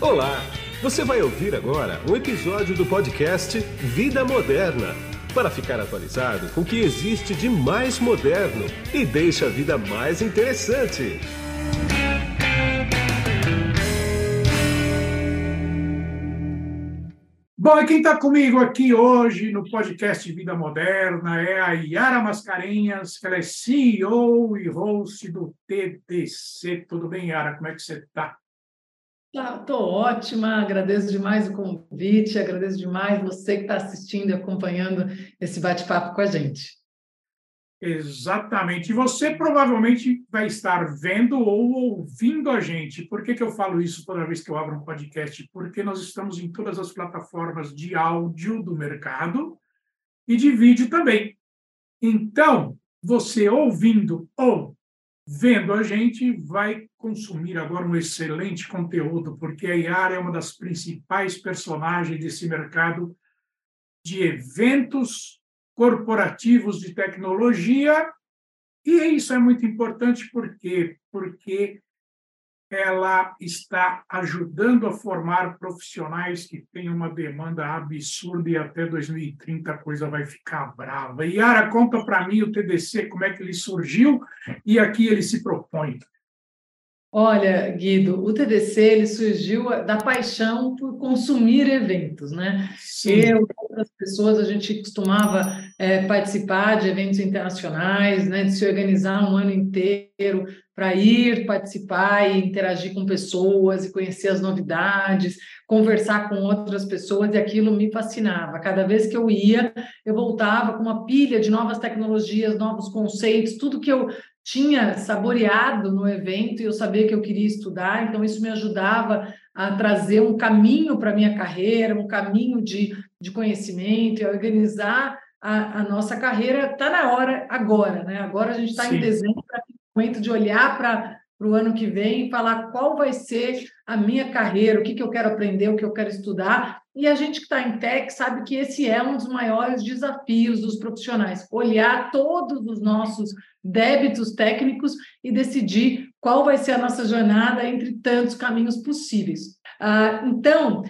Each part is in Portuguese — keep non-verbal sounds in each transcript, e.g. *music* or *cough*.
Olá! Você vai ouvir agora um episódio do podcast Vida Moderna para ficar atualizado com o que existe de mais moderno e deixa a vida mais interessante. Bom, e quem está comigo aqui hoje no podcast Vida Moderna é a Yara Mascarenhas, que ela é CEO e host do TDC. Tudo bem, Yara? Como é que você está? Estou ótima, agradeço demais o convite, agradeço demais você que está assistindo e acompanhando esse bate-papo com a gente. Exatamente. E você provavelmente vai estar vendo ou ouvindo a gente. Por que, que eu falo isso toda vez que eu abro um podcast? Porque nós estamos em todas as plataformas de áudio do mercado e de vídeo também. Então, você ouvindo ou vendo a gente vai consumir agora um excelente conteúdo, porque a Yara é uma das principais personagens desse mercado de eventos corporativos de tecnologia, e isso é muito importante porque porque ela está ajudando a formar profissionais que têm uma demanda absurda e até 2030 a coisa vai ficar brava. Yara, conta para mim o TDC, como é que ele surgiu e aqui ele se propõe. Olha, Guido, o TDC ele surgiu da paixão por consumir eventos, né? Sim. Eu outras pessoas, a gente costumava é, participar de eventos internacionais, né? De se organizar um ano inteiro para ir participar e interagir com pessoas e conhecer as novidades, conversar com outras pessoas, e aquilo me fascinava. Cada vez que eu ia, eu voltava com uma pilha de novas tecnologias, novos conceitos, tudo que eu tinha saboreado no evento e eu sabia que eu queria estudar, então isso me ajudava a trazer um caminho para a minha carreira, um caminho de, de conhecimento, e a organizar a, a nossa carreira. Está na hora agora, né? Agora a gente está em dezembro, é momento de olhar para o ano que vem e falar qual vai ser a minha carreira, o que, que eu quero aprender, o que eu quero estudar. E a gente que está em tech sabe que esse é um dos maiores desafios dos profissionais, olhar todos os nossos débitos técnicos e decidir qual vai ser a nossa jornada entre tantos caminhos possíveis. Ah, então,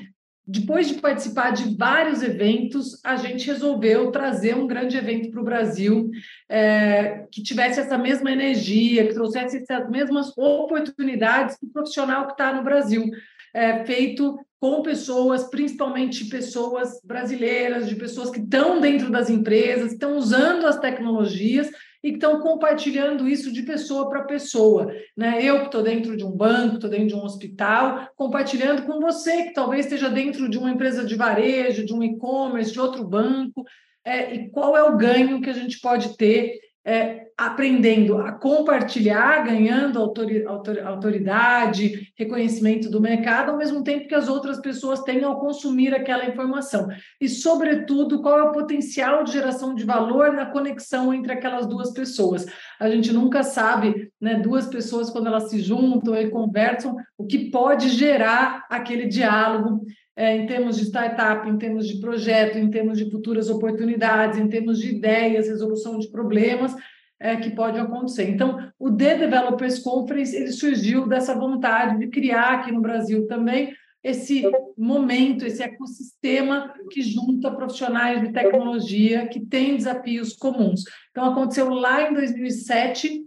depois de participar de vários eventos, a gente resolveu trazer um grande evento para o Brasil é, que tivesse essa mesma energia, que trouxesse essas mesmas oportunidades para o profissional que está no Brasil, é, feito com pessoas, principalmente pessoas brasileiras, de pessoas que estão dentro das empresas, estão usando as tecnologias e que estão compartilhando isso de pessoa para pessoa. Né? Eu que estou dentro de um banco, estou dentro de um hospital, compartilhando com você que talvez esteja dentro de uma empresa de varejo, de um e-commerce, de outro banco, é, e qual é o ganho que a gente pode ter é, aprendendo a compartilhar, ganhando autoridade, reconhecimento do mercado, ao mesmo tempo que as outras pessoas tenham ao consumir aquela informação. E, sobretudo, qual é o potencial de geração de valor na conexão entre aquelas duas pessoas. A gente nunca sabe, né, duas pessoas, quando elas se juntam e conversam, o que pode gerar aquele diálogo. É, em termos de startup, em termos de projeto, em termos de futuras oportunidades, em termos de ideias, resolução de problemas, é, que pode acontecer. Então, o The Developers Conference ele surgiu dessa vontade de criar aqui no Brasil também esse momento, esse ecossistema que junta profissionais de tecnologia que têm desafios comuns. Então, aconteceu lá em 2007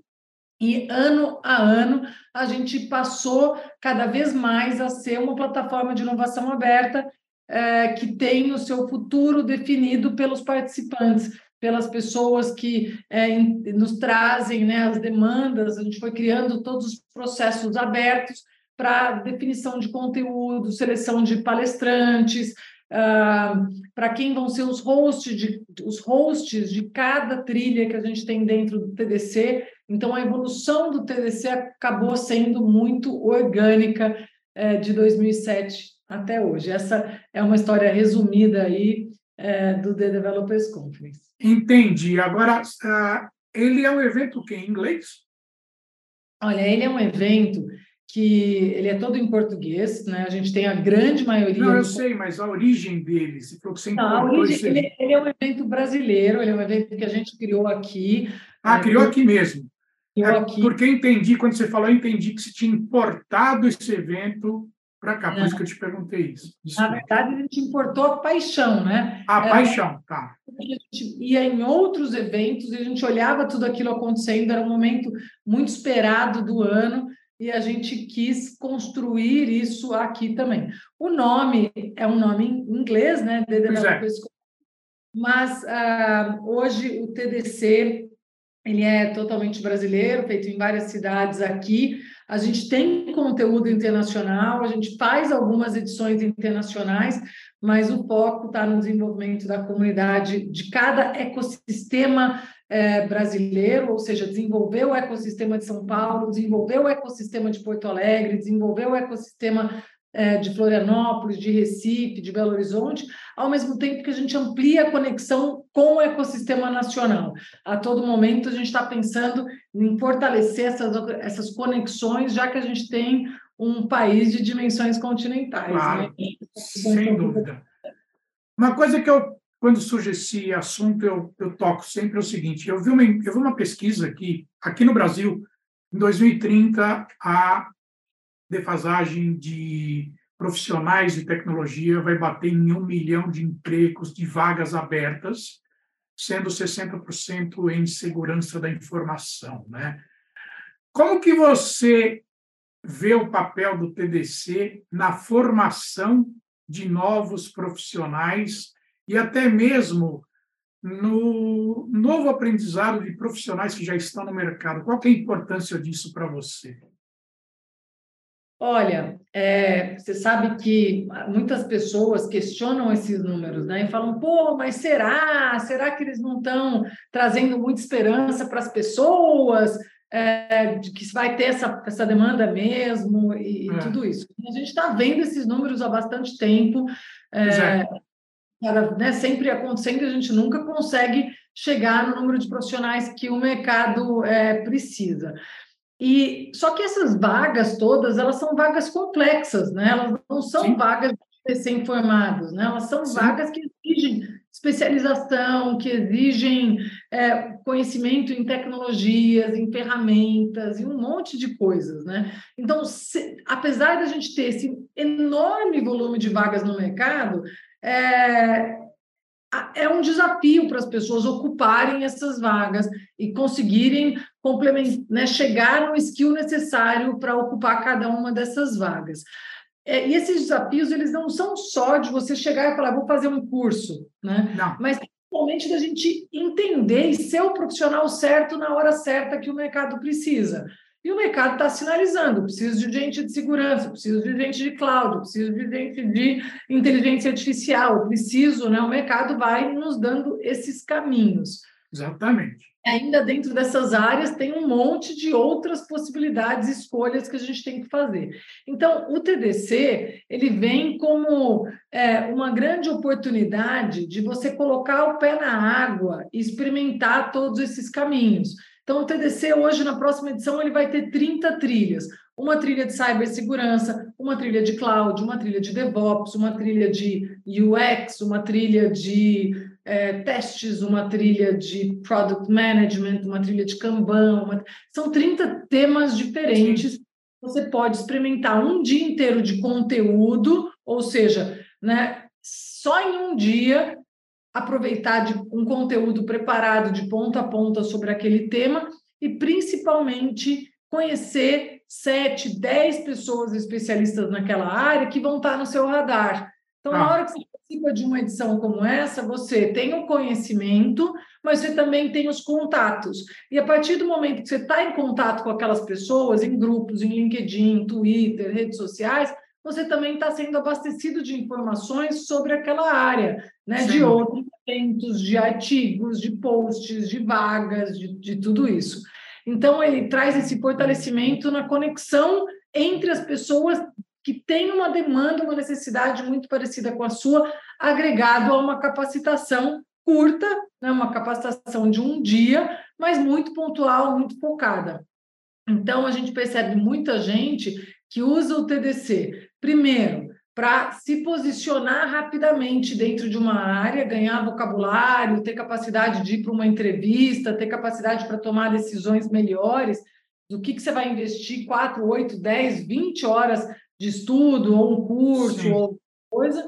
e ano a ano a gente passou cada vez mais a ser uma plataforma de inovação aberta é, que tem o seu futuro definido pelos participantes pelas pessoas que é, nos trazem né, as demandas, a gente foi criando todos os processos abertos para definição de conteúdo, seleção de palestrantes, uh, para quem vão ser os hosts, de, os hosts de cada trilha que a gente tem dentro do TDC. Então, a evolução do TDC acabou sendo muito orgânica é, de 2007 até hoje. Essa é uma história resumida aí é, do The Developers Conference. Entendi. Agora, uh, ele é um evento que em inglês? Olha, ele é um evento que ele é todo em português, né? A gente tem a grande maioria. Não, eu do... sei, mas a origem dele, se for que você Não, origem, ele, ele, é um evento brasileiro, ele é um evento que a gente criou aqui. Ah, né? criou aqui mesmo. Criou é, aqui. Porque entendi, quando você falou, eu entendi que se tinha importado esse evento para cá, por isso que eu te perguntei isso. Na verdade, a gente importou a paixão, né? A paixão, tá. A gente ia em outros eventos e a gente olhava tudo aquilo acontecendo, era um momento muito esperado do ano e a gente quis construir isso aqui também. O nome é um nome em inglês, né? É. Mas uh, hoje o TDC ele é totalmente brasileiro, feito em várias cidades aqui. A gente tem conteúdo internacional, a gente faz algumas edições internacionais, mas o foco está no desenvolvimento da comunidade de cada ecossistema é, brasileiro, ou seja, desenvolver o ecossistema de São Paulo, desenvolver o ecossistema de Porto Alegre, desenvolver o ecossistema de Florianópolis, de Recife, de Belo Horizonte, ao mesmo tempo que a gente amplia a conexão com o ecossistema nacional. A todo momento a gente está pensando em fortalecer essas, essas conexões, já que a gente tem um país de dimensões continentais. Claro, né? sem dúvida. Uma coisa que eu, quando surge esse assunto, eu, eu toco sempre é o seguinte: eu vi, uma, eu vi uma pesquisa aqui, aqui no Brasil, em 2030, a defasagem de profissionais de tecnologia vai bater em um milhão de empregos, de vagas abertas, sendo 60% em segurança da informação. Né? Como que você vê o papel do TDC na formação de novos profissionais e até mesmo no novo aprendizado de profissionais que já estão no mercado? Qual é a importância disso para você? Olha, é, você sabe que muitas pessoas questionam esses números, né? E falam, pô, mas será? Será que eles não estão trazendo muita esperança para as pessoas? É, de que vai ter essa, essa demanda mesmo e, é. tudo isso. A gente está vendo esses números há bastante tempo, é, cara, né, sempre acontecendo, a gente nunca consegue chegar no número de profissionais que o mercado é, precisa. E só que essas vagas todas, elas são vagas complexas, né? Elas não são Sim. vagas de recém-formados, né? Elas são Sim. vagas que exigem especialização, que exigem é, conhecimento em tecnologias, em ferramentas e um monte de coisas, né? Então, se, apesar da gente ter esse enorme volume de vagas no mercado, é, é um desafio para as pessoas ocuparem essas vagas e conseguirem complementar, né, chegar no skill necessário para ocupar cada uma dessas vagas. É, e esses desafios, eles não são só de você chegar e falar, vou fazer um curso, né? Não. Mas principalmente da gente entender e ser o profissional certo na hora certa que o mercado precisa. E o mercado está sinalizando: preciso de gente de segurança, preciso de gente de cloud, preciso de gente de inteligência artificial, preciso, né? O mercado vai nos dando esses caminhos. Exatamente. Ainda dentro dessas áreas tem um monte de outras possibilidades, escolhas que a gente tem que fazer. Então, o TDC ele vem como é, uma grande oportunidade de você colocar o pé na água e experimentar todos esses caminhos. Então, o TDC hoje, na próxima edição, ele vai ter 30 trilhas. Uma trilha de cibersegurança, uma trilha de cloud, uma trilha de DevOps, uma trilha de UX, uma trilha de é, testes, uma trilha de Product Management, uma trilha de Kanban. Uma... São 30 temas diferentes. Você pode experimentar um dia inteiro de conteúdo, ou seja, né, só em um dia aproveitar de um conteúdo preparado de ponta a ponta sobre aquele tema e principalmente conhecer sete, dez pessoas especialistas naquela área que vão estar no seu radar. Então, ah. na hora que você participa de uma edição como essa, você tem o conhecimento, mas você também tem os contatos. E a partir do momento que você está em contato com aquelas pessoas, em grupos, em LinkedIn, Twitter, redes sociais, você também está sendo abastecido de informações sobre aquela área, né? de outros eventos, de artigos, de posts, de vagas, de, de tudo isso. Então, ele traz esse fortalecimento na conexão entre as pessoas que têm uma demanda, uma necessidade muito parecida com a sua, agregado a uma capacitação curta, né? uma capacitação de um dia, mas muito pontual, muito focada. Então, a gente percebe muita gente que usa o TDC Primeiro, para se posicionar rapidamente dentro de uma área, ganhar vocabulário, ter capacidade de ir para uma entrevista, ter capacidade para tomar decisões melhores, do que, que você vai investir 4, 8, 10, 20 horas de estudo, ou um curso, Sim. ou coisa,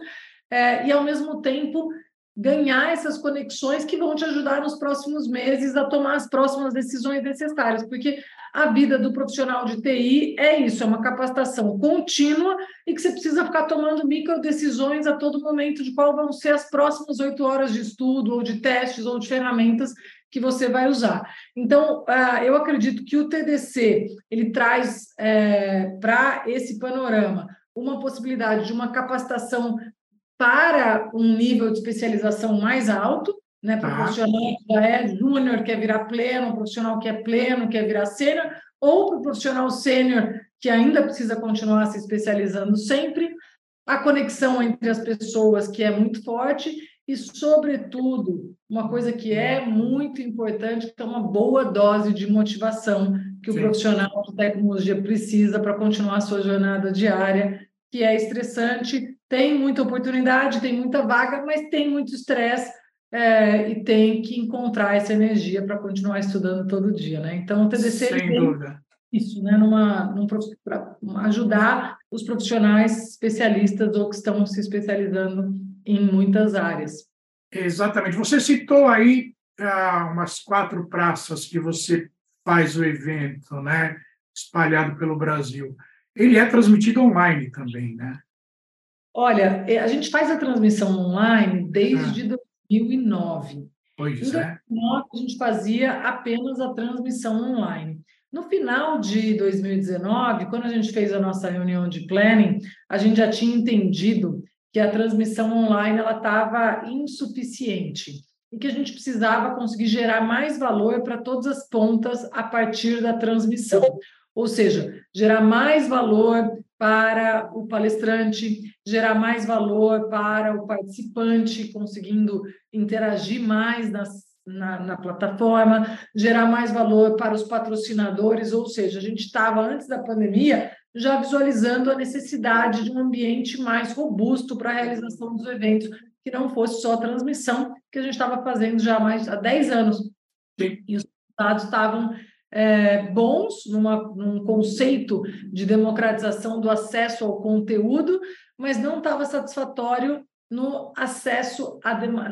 é, e ao mesmo tempo ganhar essas conexões que vão te ajudar nos próximos meses a tomar as próximas decisões necessárias, porque a vida do profissional de TI é isso, é uma capacitação contínua e que você precisa ficar tomando micro decisões a todo momento de qual vão ser as próximas oito horas de estudo, ou de testes, ou de ferramentas que você vai usar. Então, ah, eu acredito que o TDC ele traz é, para esse panorama uma possibilidade de uma capacitação para um nível de especialização mais alto, né? Para o tá. profissional que já é júnior, quer virar pleno, profissional que é pleno, quer virar sênior, ou para o profissional sênior que ainda precisa continuar se especializando sempre, a conexão entre as pessoas que é muito forte e, sobretudo, uma coisa que é muito importante, que é uma boa dose de motivação que o Sim. profissional de tecnologia precisa para continuar a sua jornada diária, que é estressante tem muita oportunidade, tem muita vaga, mas tem muito estresse é, e tem que encontrar essa energia para continuar estudando todo dia, né? Então, o TDC Sem tem dúvida. isso, né? Numa, num, para ajudar os profissionais especialistas ou que estão se especializando em muitas áreas. Exatamente. Você citou aí ah, umas quatro praças que você faz o evento, né? Espalhado pelo Brasil. Ele é transmitido online também, né? Olha, é, a gente faz a transmissão online desde ah. 2009. Pois em 2009, é. a gente fazia apenas a transmissão online. No final de 2019, quando a gente fez a nossa reunião de planning, a gente já tinha entendido que a transmissão online ela estava insuficiente e que a gente precisava conseguir gerar mais valor para todas as pontas a partir da transmissão. Ou seja, gerar mais valor para o palestrante, gerar mais valor para o participante, conseguindo interagir mais nas, na, na, plataforma, gerar mais valor para os patrocinadores, ou seja, a gente estava, antes da pandemia, já visualizando a necessidade de um ambiente mais robusto para a realização dos eventos, que não fosse só a transmissão, que a gente estava fazendo já há mais há 10 anos. Sim. E os resultados estavam é, bons numa, num conceito de democratização do acesso ao conteúdo, mas não estava satisfatório no acesso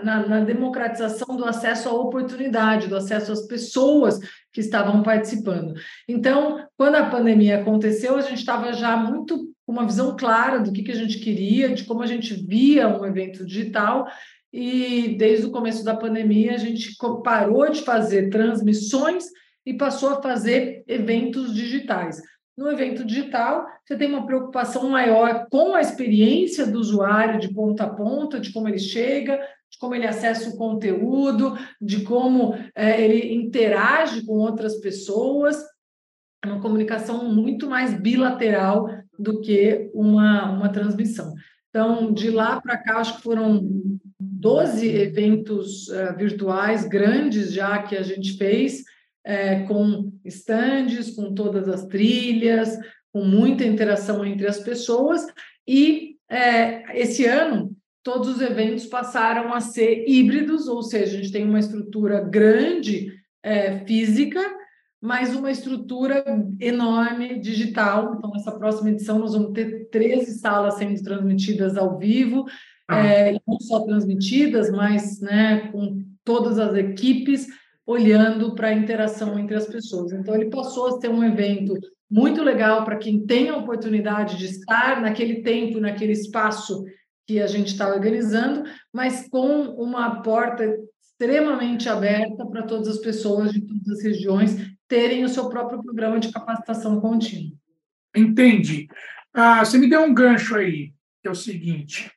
na, na, democratização do acesso à oportunidade, do acesso às pessoas que estavam participando. Então, quando a pandemia aconteceu, a gente estava já muito com uma visão clara do que, que a gente queria, de como a gente via um evento digital, e desde o começo da pandemia a gente parou de fazer transmissões e passou a fazer eventos digitais. No evento digital, você tem uma preocupação maior com a experiência do usuário de ponta a ponta, de como ele chega, de como ele acessa o conteúdo, de como é, ele interage com outras pessoas. É uma comunicação muito mais bilateral do que uma, uma transmissão. Então, de lá para cá, acho que foram 12 eventos uh, virtuais grandes já que a gente fez é, com estandes, com todas as trilhas, com muita interação entre as pessoas. E é, esse ano, todos os eventos passaram a ser híbridos, ou seja, a gente tem uma estrutura grande é, física, mas uma estrutura enorme digital. Então, nessa próxima edição, nós vamos ter 13 salas sendo transmitidas ao vivo, ah. é, não só transmitidas, mas né, com todas as equipes olhando para a interação entre as pessoas. Então, ele passou a ser um evento muito legal para quem tem a oportunidade de estar naquele tempo, naquele espaço que a gente está organizando, mas com uma porta extremamente aberta para todas as pessoas de todas as regiões terem o seu próprio programa de capacitação contínua. Entendi. Ah, você me deu um gancho aí, que é o seguinte: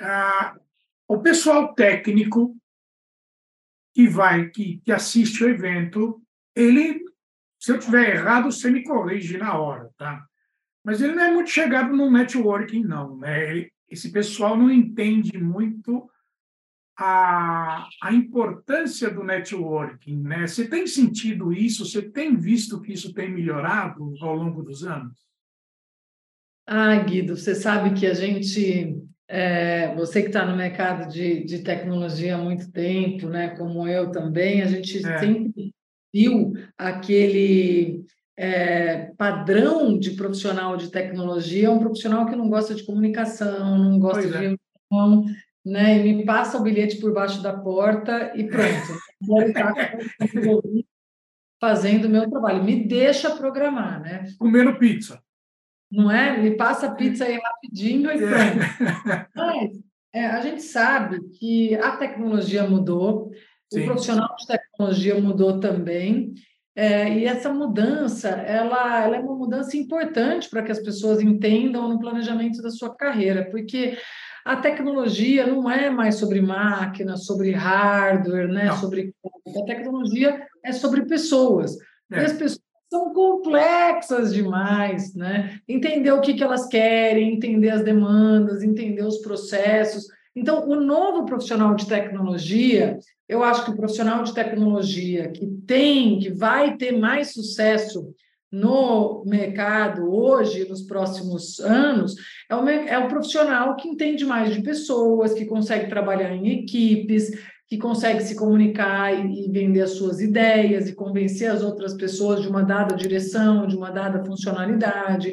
ah, o pessoal técnico que vai, que, que assiste o evento, ele, se eu tiver errado, você me corrige na hora, tá? Mas ele não é muito chegado no networking, não, né? Esse pessoal não entende muito a, a importância do networking, né? Você tem sentido isso? Você tem visto que isso tem melhorado ao longo dos anos? Ah, Guido, você sabe que a gente é, você que está no mercado de, de tecnologia há muito tempo, né, como eu também, a gente é. sempre viu aquele é, padrão de profissional de tecnologia um profissional que não gosta de comunicação, não gosta pois de é. né? E me passa o bilhete por baixo da porta e pronto. *laughs* fazendo o meu trabalho. Me deixa programar, né? Comendo pizza. Não é? Me passa a pizza aí rapidinho e pronto. *laughs* Mas é, a gente sabe que a tecnologia mudou, Sim. o profissional de tecnologia mudou também, é, e essa mudança, ela, ela é uma mudança importante para que as pessoas entendam no planejamento da sua carreira, porque a tecnologia não é mais sobre máquina, sobre hardware, né? sobre a tecnologia é sobre pessoas. É. E as pessoas são complexas demais, né? Entender o que, que elas querem, entender as demandas, entender os processos. Então, o novo profissional de tecnologia, eu acho que o profissional de tecnologia que tem, que vai ter mais sucesso no mercado hoje, nos próximos anos, é o, é o profissional que entende mais de pessoas, que consegue trabalhar em equipes, que consegue se comunicar e, e, vender as suas ideias e convencer as outras pessoas de uma dada direção, de uma dada funcionalidade.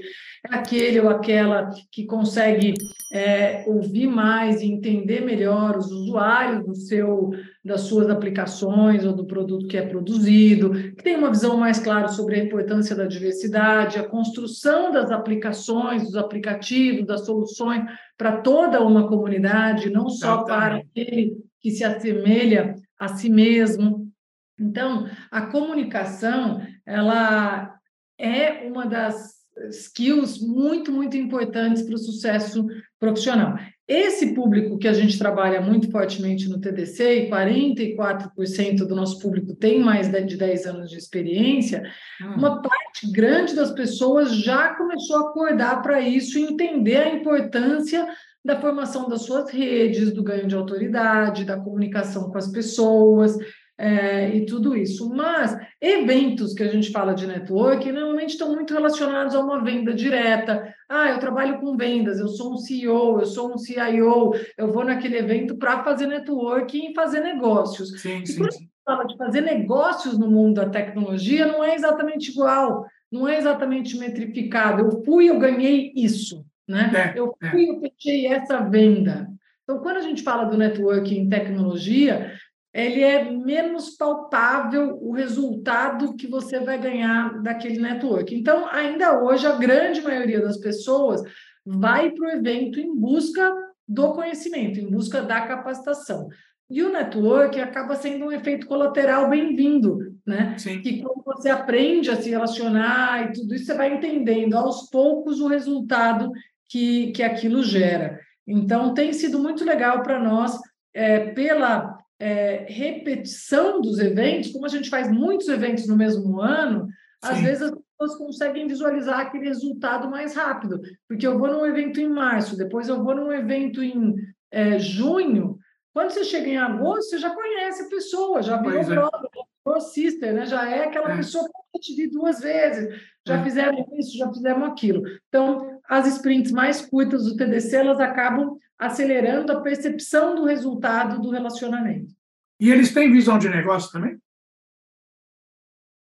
É aquele ou aquela que consegue é, ouvir mais e entender melhor os usuários do seu, das suas aplicações ou do produto que é produzido, que tem uma visão mais clara sobre a importância da diversidade, a construção das aplicações, dos aplicativos, das soluções para toda uma comunidade, não só para aquele que se assemelha a si mesmo. Então, a comunicação, ela é uma das skills muito, muito importantes para o sucesso profissional. Esse público que a gente trabalha muito fortemente no TDC, e 44% do nosso público tem mais de 10 anos de experiência, hum. uma parte grande das pessoas já começou a acordar para isso e entender a importância da formação das suas redes, do ganho de autoridade, da comunicação com as pessoas é, e tudo isso. Mas eventos que a gente fala de network normalmente estão muito relacionados a uma venda direta. Ah, eu trabalho com vendas, eu sou um CEO, eu sou um CIO, eu vou naquele evento para fazer networking e fazer negócios. Sim, e sim, quando a gente fala de fazer negócios no mundo da tecnologia, não é exatamente igual, não é exatamente metrificado. Eu fui, eu ganhei isso. Né? É, eu é. fui, eu fechei essa venda. Então, quando a gente fala do networking em tecnologia, ele é menos palpável o resultado que você vai ganhar daquele network. Então, ainda hoje, a grande maioria das pessoas vai para o evento em busca do conhecimento, em busca da capacitação. E o network acaba sendo um efeito colateral bem-vindo, né? Sim. Que quando você aprende a se relacionar e tudo isso, você vai entendendo aos poucos o resultado que, que aquilo gera. Então, tem sido muito legal para nós, é, pela é, repetição dos eventos, como a gente faz muitos eventos no mesmo ano, Sim. às vezes as pessoas conseguem visualizar aquele resultado mais rápido, porque eu vou num evento em março, depois eu vou num evento em é, junho, quando você chega em agosto, você já conhece a pessoa, já viu o é. brother, já sister, né? já é aquela é. pessoa que eu te vi duas vezes, já é. fizemos isso, já fizemos aquilo. Então, as sprints mais curtas do TDC, elas acabam acelerando a percepção do resultado do relacionamento. E eles têm visão de negócio também?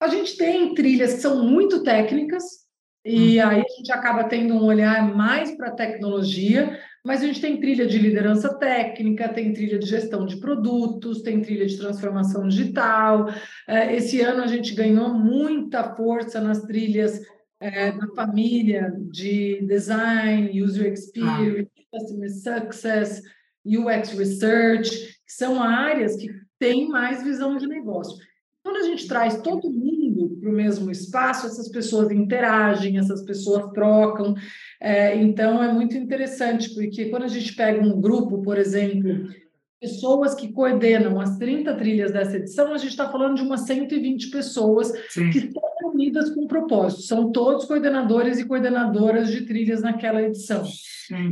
A gente tem trilhas que são muito técnicas, e hum. aí a gente acaba tendo um olhar mais para a tecnologia, mas a gente tem trilha de liderança técnica, tem trilha de gestão de produtos, tem trilha de transformação digital. É, esse ano a gente ganhou muita força nas trilhas é, da família de design, user experience, ah. customer success, UX research, que são áreas que têm mais visão de negócio. Quando a gente traz todo mundo para o mesmo espaço, essas pessoas interagem, essas pessoas trocam. É, então, é muito interessante, porque quando a gente pega um grupo, por exemplo, pessoas que coordenam as 30 trilhas dessa edição, a gente está falando de umas 120 pessoas Sim. que estão unidas com um propósito. São todos coordenadores e coordenadoras de trilhas naquela edição.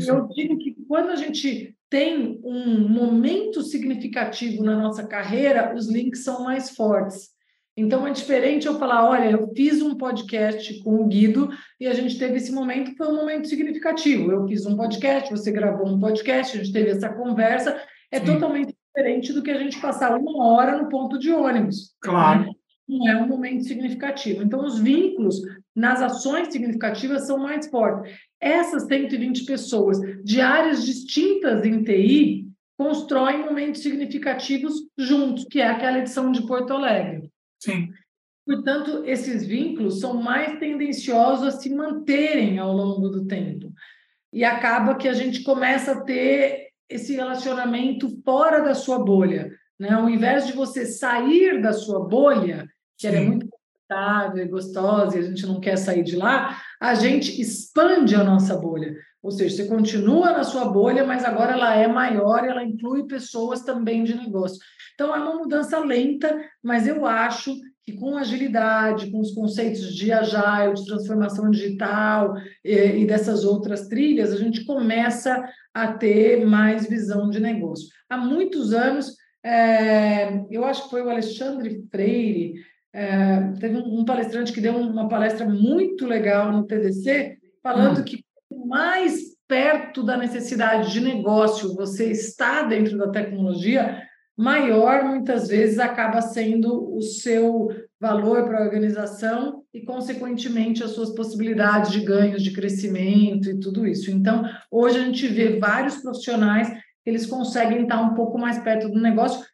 Eu digo que quando a gente tem um momento significativo na nossa carreira, os links são mais fortes. Então é diferente eu falar, olha, eu fiz um podcast com o Guido e a gente teve esse momento, foi um momento significativo. Eu fiz um podcast, você gravou um podcast, a gente teve essa conversa. É Sim. totalmente diferente do que a gente passar uma hora no ponto de ônibus. Claro. Né? Não é um momento significativo. Então, os vínculos nas ações significativas são mais fortes. Essas 120 pessoas de áreas distintas em TI constroem momentos significativos juntos, que é aquela edição de Porto Alegre. Sim. Portanto, esses vínculos são mais tendenciosos a se manterem ao longo do tempo. E acaba que a gente começa a ter esse relacionamento fora da sua bolha. Né? Ao invés de você sair da sua bolha, que ela é muito confortável e gostosa e a gente não quer sair de lá, a gente expande a nossa bolha. Ou seja, você continua na sua bolha, mas agora ela é maior e ela inclui pessoas também de negócio. Então, é uma mudança lenta, mas eu acho que com agilidade, com os conceitos de agile, de transformação digital e, e dessas outras trilhas, a gente começa a ter mais visão de negócio. Há muitos anos, é, eu acho que foi o Alexandre Freire, é, teve um, palestrante que deu uma palestra muito legal no TDC, falando hum. que mais perto da necessidade de negócio você está dentro da tecnologia, maior muitas vezes acaba sendo o seu valor para a organização e, consequentemente, as suas possibilidades de ganhos, de crescimento e tudo isso. Então, hoje a gente vê vários profissionais que eles conseguem estar um pouco mais perto do negócio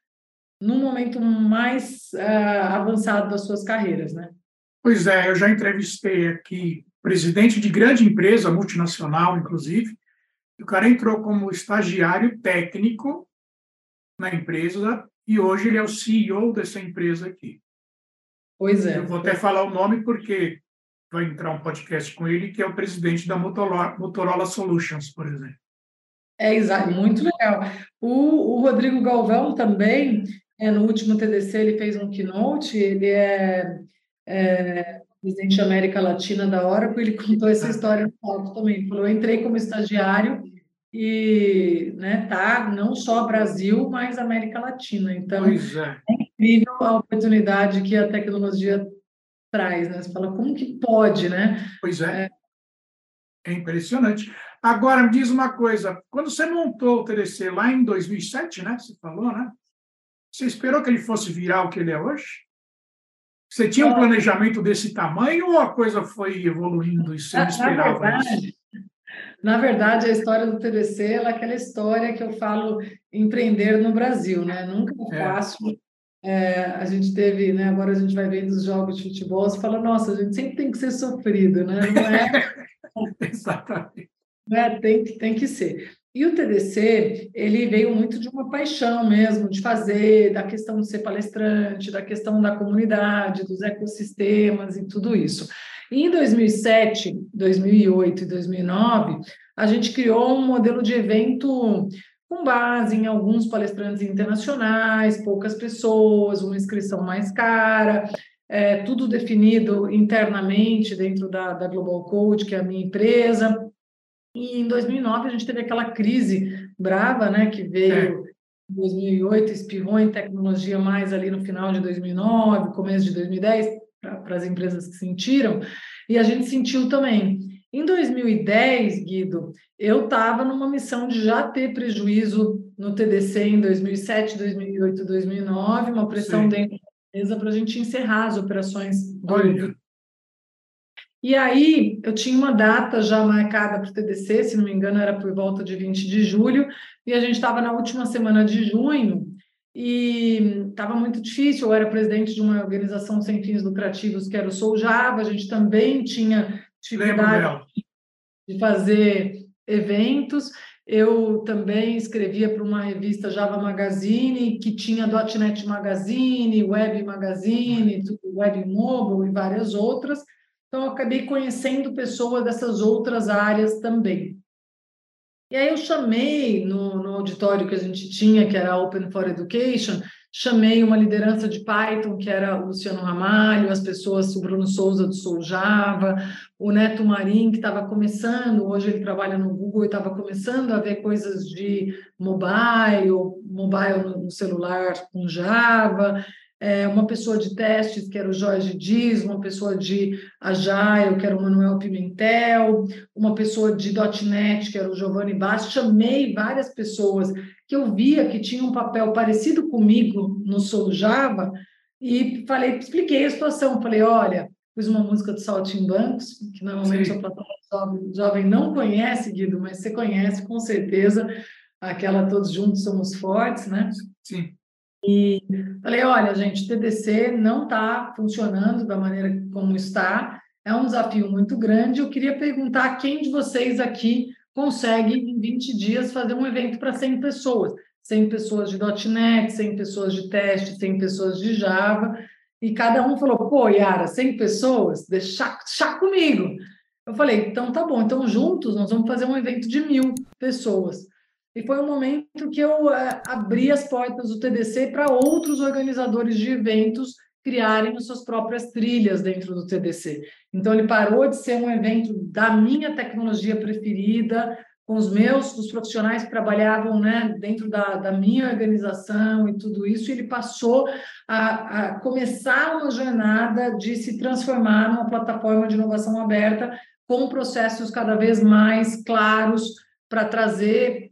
num momento mais uh, avançado das suas carreiras, né? Pois é, eu já entrevistei aqui presidente de grande empresa multinacional, inclusive, o cara entrou como estagiário técnico na empresa e hoje ele é o CEO dessa empresa aqui. Pois é. Eu vou até falar o nome porque vai entrar um podcast com ele, que é o presidente da Motorola, Motorola Solutions, por exemplo. É exato, muito legal. O, o Rodrigo Galvão também, é, no último TDC, ele fez um keynote, ele é, é presidente da América Latina da Oracle, ele contou essa ah. história no palco também. Ele falou: eu entrei como estagiário e né, tá não só Brasil, mas América Latina. Então, é. é. incrível a oportunidade que a tecnologia traz, né? Você fala, como que pode, né? Pois é. É, é impressionante. Agora, me diz uma coisa, quando você montou o TDC lá em 2007, né? Você falou, né? Você esperou que ele fosse virar o que ele é hoje? Você tinha um planejamento desse tamanho ou a coisa foi evoluindo e você não esperava na verdade, isso? Na verdade, a história do TDC é aquela história que eu falo empreender no Brasil, né? Nunca é, é. fácil. É, a gente teve, né? Agora a gente vai vendo os jogos de futebol, você fala, nossa, a gente sempre tem que ser sofrido, né? Não é? *laughs* Exatamente. É, tem, tem que ser. E o TDC, ele veio muito de uma paixão mesmo, de fazer, da questão de ser palestrante, da questão da comunidade, dos ecossistemas e tudo isso. E em 2007, 2008 e 2009, a gente criou um modelo de evento com base em alguns palestrantes internacionais, poucas pessoas, uma inscrição mais cara, é, tudo definido internamente dentro da, da Global Code, que é a minha empresa. E em 2009 a gente teve aquela crise brava, né, que veio é. em 2008, espirrou em tecnologia mais ali no final de 2009, começo de 2010, para as empresas que sentiram, e a gente sentiu também. Em 2010, Guido, eu estava numa missão de já ter prejuízo no TDC em 2007, 2008, 2009, uma pressão Sim. dentro da empresa para a gente encerrar as operações Olha. E aí, eu tinha uma data já marcada para o TDC, se não me engano, era por volta de 20 de julho, e a gente estava na última semana de junho, e estava muito difícil. Eu era presidente de uma organização sem fins lucrativos, que era o Sou Java, a gente também tinha dificuldade de fazer eventos. Eu também escrevia para uma revista Java Magazine, que tinha .NET Magazine, Web Magazine, Web Mobile e várias outras. Então, eu acabei conhecendo pessoas dessas outras áreas também. E aí eu chamei no, no auditório que a gente tinha, que era Open for Education, chamei uma liderança de Python, que era o Luciano Ramalho, as pessoas, o Bruno Souza do Soul Java, o Neto Marim, que estava começando, hoje ele trabalha no Google e estava começando a ver coisas de mobile, mobile no celular com Java é, uma pessoa de testes, que era o Jorge Dias, uma pessoa de Agile, que era o Manuel Pimentel, uma pessoa de .NET, que era o Giovanni Bassi. Chamei várias pessoas que eu via que tinham um papel parecido comigo no Solo Java, e falei, expliquei a situação, falei, olha, pus uma música do Saltimbancos, que normalmente Sim. a plataforma jovem, jovem não conhece, Guido, mas você conhece com certeza, aquela Todos Juntos Somos Fortes, né? Sim. E falei, olha, gente, TDC não está funcionando da maneira como está, é um desafio muito grande. Eu queria perguntar quem de vocês aqui consegue, em 20 dias, fazer um evento para 100 pessoas. 100 pessoas de .NET, 100 pessoas de teste, 100 pessoas de Java. E cada um falou, pô, Yara, 100 pessoas? Deixa, deixa comigo. Eu falei, então tá bom, então juntos nós vamos fazer um evento de mil pessoas. E foi um momento que eu é, abri as portas do TDC para outros organizadores de eventos criarem as suas próprias trilhas dentro do TDC. Então, ele parou de ser um evento da minha tecnologia preferida, com os meus, os profissionais que trabalhavam né, dentro da, da minha organização e tudo isso, e ele passou a, a começar uma jornada de se transformar numa plataforma de inovação aberta com processos cada vez mais claros para trazer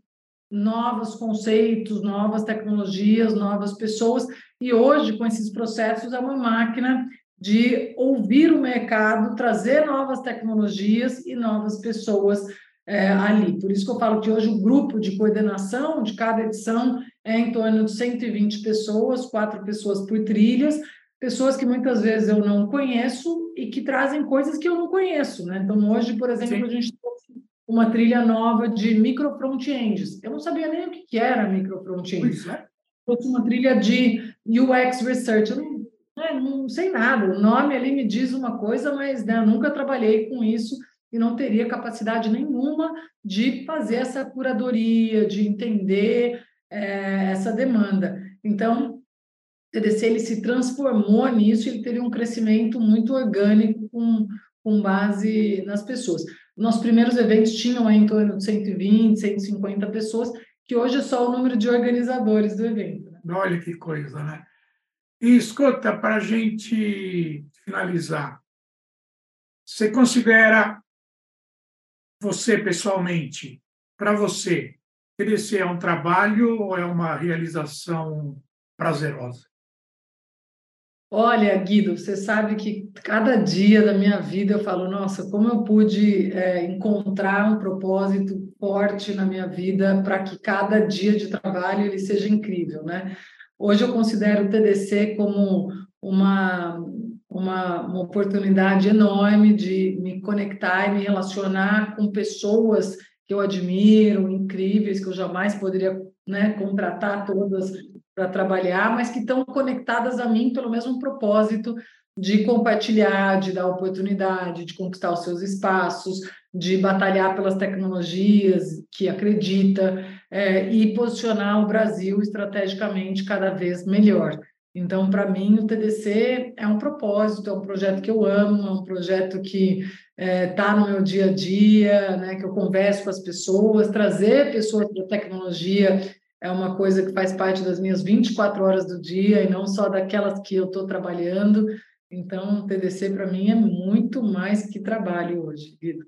novos conceitos, novas tecnologias, novas pessoas. E hoje, com esses processos, é uma máquina de ouvir o mercado, trazer novas tecnologias e novas pessoas é, ali. Por isso que eu falo que hoje o grupo de coordenação de cada edição é em torno de 120 pessoas, quatro pessoas por trilhas, pessoas que muitas vezes eu não conheço e que trazem coisas que eu não conheço. Né? Então, hoje, por exemplo, Sim. a gente uma trilha nova de micro front-ends. Eu não sabia nem o que era micro front-ends. É. Uma trilha de UX Research. Eu não, né, não sei nada. O nome ali me diz uma coisa, mas né, nunca trabalhei com isso e não teria capacidade nenhuma de fazer essa curadoria, de entender é, essa demanda. Então, o TDC ele se transformou nisso, ele teve um crescimento muito orgânico com, com base nas pessoas. Nossos primeiros eventos tinham em torno de 120, 150 pessoas, que hoje é só o número de organizadores do evento. Né? Olha que coisa, né? E escuta, para a gente finalizar, você considera você pessoalmente, para você, crescer é um trabalho ou é uma realização prazerosa? Olha, Guido, você sabe que cada dia da minha vida eu falo, nossa, como eu pude é, encontrar um propósito forte na minha vida para que cada dia de trabalho ele seja incrível, né? Hoje eu considero o TDC como uma, uma, uma oportunidade enorme de me conectar e me relacionar com pessoas que eu admiro, incríveis, que eu jamais poderia né, contratar todas para trabalhar, mas que estão conectadas a mim pelo mesmo propósito de compartilhar, de dar oportunidade, de conquistar os seus espaços, de batalhar pelas tecnologias que acredita é, e posicionar o Brasil estrategicamente cada vez melhor. Então, para mim, o TDC é um propósito, é um projeto que eu amo, é um projeto que está é, tá no meu dia a dia, né, que eu converso com as pessoas, trazer pessoas para a tecnologia é uma coisa que faz parte das minhas 24 horas do dia e não só daquelas que eu estou trabalhando. Então, o TDC para mim é muito mais que trabalho hoje, Guido.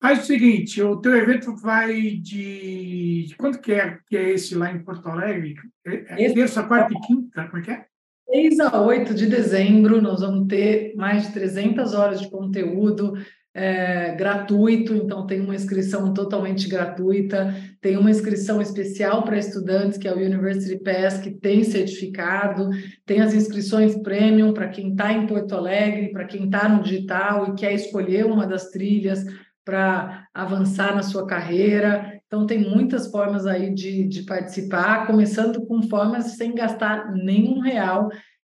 Faz o seguinte, o teu evento vai de... de quanto que é, que é esse lá em Porto Alegre? É, é terça, quarta e quinta? Como é que é? 6 a 8 de dezembro, nós vamos ter mais de 300 horas de conteúdo, é, gratuito, então tem uma inscrição totalmente gratuita, tem uma inscrição especial para estudantes, que é o University Pass, que tem certificado, tem as inscrições premium para quem está em Porto Alegre, para quem está no digital e quer escolher uma das trilhas para avançar na sua carreira. Então, tem muitas formas aí de, de participar, começando com formas sem gastar nenhum real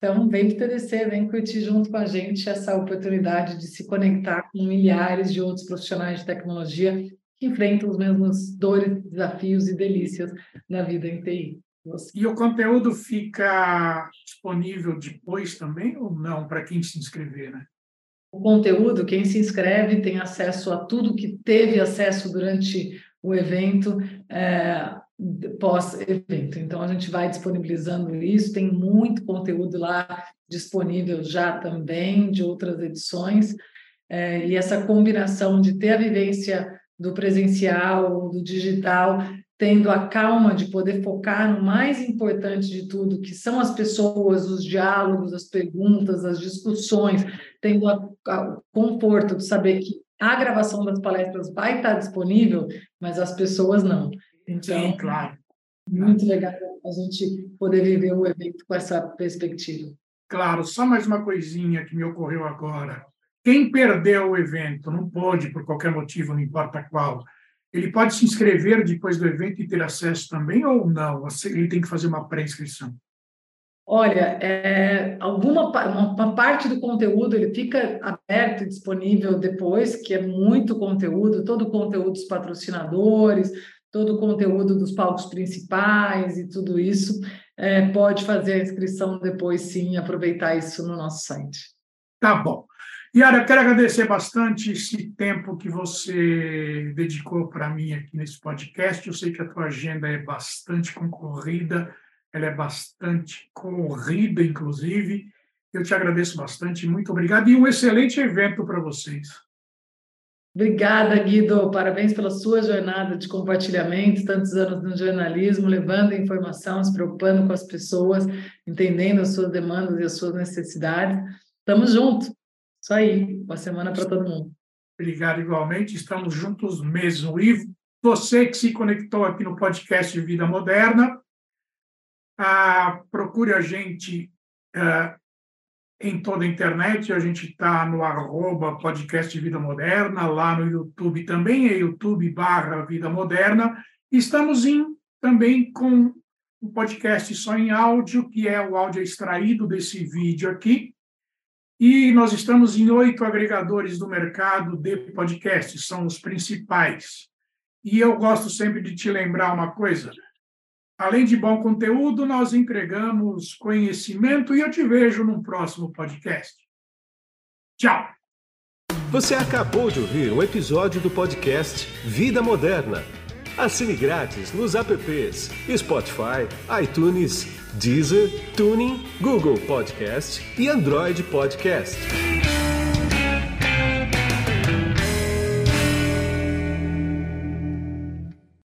então, vem para o TDC, vem curtir junto com a gente essa oportunidade de se conectar com milhares de outros profissionais de tecnologia que enfrentam os mesmos dores, desafios e delícias na vida em TI. E o conteúdo fica disponível depois também ou não, para quem se inscrever, né? O conteúdo, quem se inscreve tem acesso a tudo que teve acesso durante o evento. É, pós-evento. Então, a gente vai disponibilizando isso, tem muito conteúdo lá disponível já também, de outras edições, é, e essa combinação de ter a vivência do presencial, do digital, tendo a calma de poder focar no mais importante de tudo, que são as pessoas, os diálogos, as perguntas, as discussões, tendo o conforto de saber que a gravação das palestras vai estar disponível, mas as pessoas não. Então, Sim, claro. Muito legal a gente poder viver o evento com essa perspectiva. Claro, só mais uma coisinha que me ocorreu agora. Quem perdeu o evento, não pôde, por qualquer motivo, não importa qual, ele pode se inscrever depois do evento e ter acesso também ou não? Ele tem que fazer uma pré-inscrição? Olha, é, alguma uma, uma, parte do conteúdo ele fica aberto e disponível depois, que é muito conteúdo, todo o conteúdo dos patrocinadores, todo o conteúdo dos palcos principais e tudo isso. É, pode fazer a inscrição depois, sim, aproveitar isso no nosso site. Tá bom. Yara, eu quero agradecer bastante esse tempo que você dedicou para mim aqui nesse podcast. Eu sei que a tua agenda é bastante concorrida, ela é bastante corrida, inclusive. Eu te agradeço bastante, muito obrigado e um excelente evento para vocês. Obrigada, Guido. Parabéns pela sua jornada de compartilhamento, tantos anos no jornalismo, levando informação, se preocupando com as pessoas, entendendo as suas demandas e as suas necessidades. Estamos juntos. Isso aí, boa semana para todo mundo. Obrigado igualmente, estamos juntos mesmo. E você que se conectou aqui no podcast Vida Moderna, ah, procure a gente ah, em toda a internet, a gente está no arroba podcast Vida Moderna, lá no YouTube também, é YouTube barra Vida Moderna. Estamos em, também com um podcast só em áudio, que é o áudio extraído desse vídeo aqui, e nós estamos em oito agregadores do mercado de podcasts, são os principais. E eu gosto sempre de te lembrar uma coisa: além de bom conteúdo, nós entregamos conhecimento e eu te vejo num próximo podcast. Tchau! Você acabou de ouvir um episódio do podcast Vida Moderna. Assine grátis nos apps Spotify, iTunes Deezer, Tuning, Google Podcast e Android Podcast.